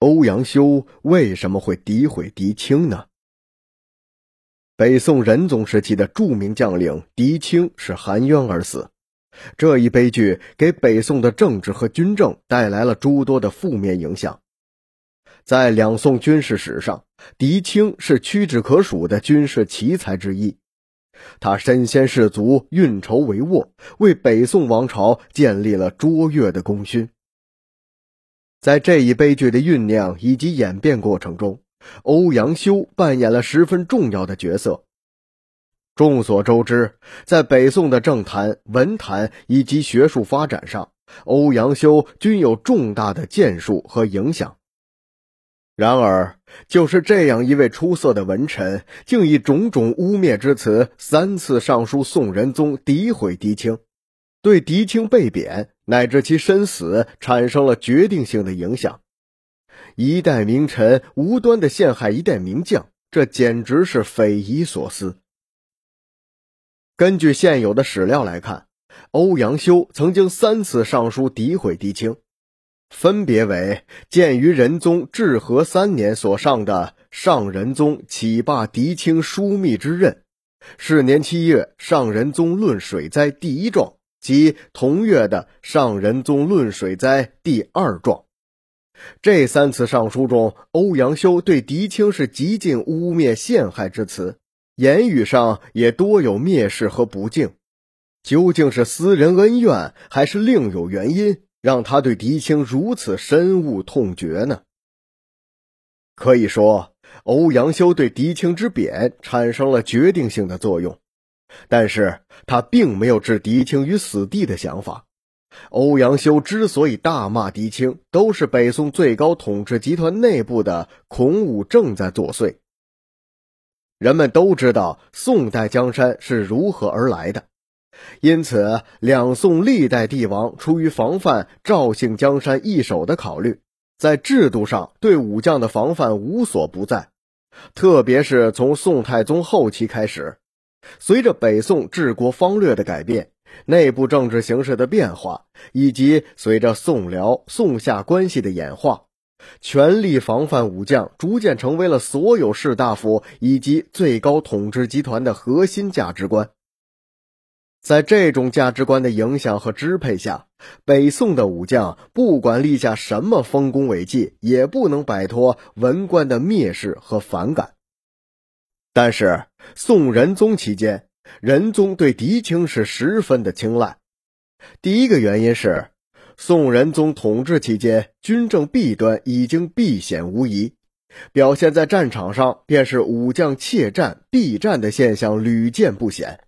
欧阳修为什么会诋毁狄青呢？北宋仁宗时期的著名将领狄青是含冤而死，这一悲剧给北宋的政治和军政带来了诸多的负面影响。在两宋军事史上，狄青是屈指可数的军事奇才之一。他身先士卒，运筹帷幄，为北宋王朝建立了卓越的功勋。在这一悲剧的酝酿以及演变过程中，欧阳修扮演了十分重要的角色。众所周知，在北宋的政坛、文坛以及学术发展上，欧阳修均有重大的建树和影响。然而，就是这样一位出色的文臣，竟以种种污蔑之词三次上书宋仁宗，诋毁狄青，对狄青被贬乃至其身死产生了决定性的影响。一代名臣无端的陷害一代名将，这简直是匪夷所思。根据现有的史料来看，欧阳修曾经三次上书诋毁狄青，分别为鉴于仁宗至和三年所上的《上仁宗启罢狄青枢密之任》，是年七月《上仁宗论水灾》第一状及同月的《上仁宗论水灾》第二状。这三次上书中，欧阳修对狄青是极尽污蔑陷害之词，言语上也多有蔑视和不敬。究竟是私人恩怨，还是另有原因，让他对狄青如此深恶痛绝呢？可以说，欧阳修对狄青之贬产生了决定性的作用，但是他并没有置狄青于死地的想法。欧阳修之所以大骂狄青，都是北宋最高统治集团内部的孔武正在作祟。人们都知道宋代江山是如何而来的，因此两宋历代帝王出于防范赵姓江山易手的考虑，在制度上对武将的防范无所不在。特别是从宋太宗后期开始，随着北宋治国方略的改变。内部政治形势的变化，以及随着宋辽、宋夏关系的演化，全力防范武将逐渐成为了所有士大夫以及最高统治集团的核心价值观。在这种价值观的影响和支配下，北宋的武将不管立下什么丰功伟绩，也不能摆脱文官的蔑视和反感。但是宋仁宗期间，仁宗对狄青是十分的青睐。第一个原因是，宋仁宗统治期间，军政弊端已经避险无疑，表现在战场上便是武将怯战、避战的现象屡见不鲜。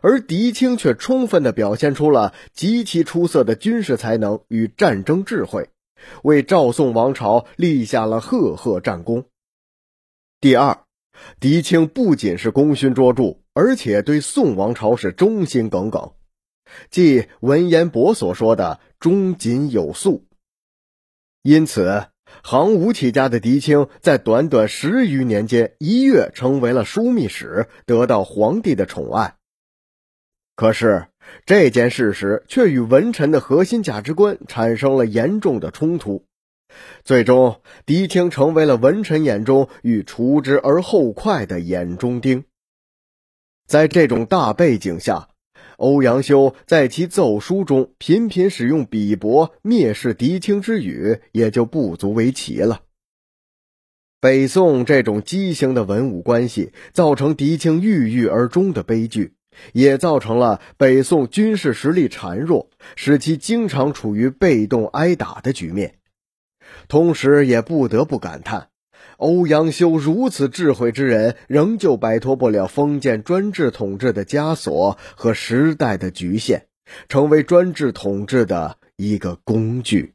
而狄青却充分的表现出了极其出色的军事才能与战争智慧，为赵宋王朝立下了赫赫战功。第二，狄青不仅是功勋卓著。而且对宋王朝是忠心耿耿，即文彦博所说的“忠谨有素”。因此，行武起家的狄青在短短十余年间一跃成为了枢密使，得到皇帝的宠爱。可是，这件事实却与文臣的核心价值观产生了严重的冲突，最终，狄青成为了文臣眼中欲除之而后快的眼中钉。在这种大背景下，欧阳修在其奏书中频频使用鄙薄、蔑视狄青之语，也就不足为奇了。北宋这种畸形的文武关系，造成狄青郁郁而终的悲剧，也造成了北宋军事实力孱弱，使其经常处于被动挨打的局面。同时，也不得不感叹。欧阳修如此智慧之人，仍旧摆脱不了封建专制统治的枷锁和时代的局限，成为专制统治的一个工具。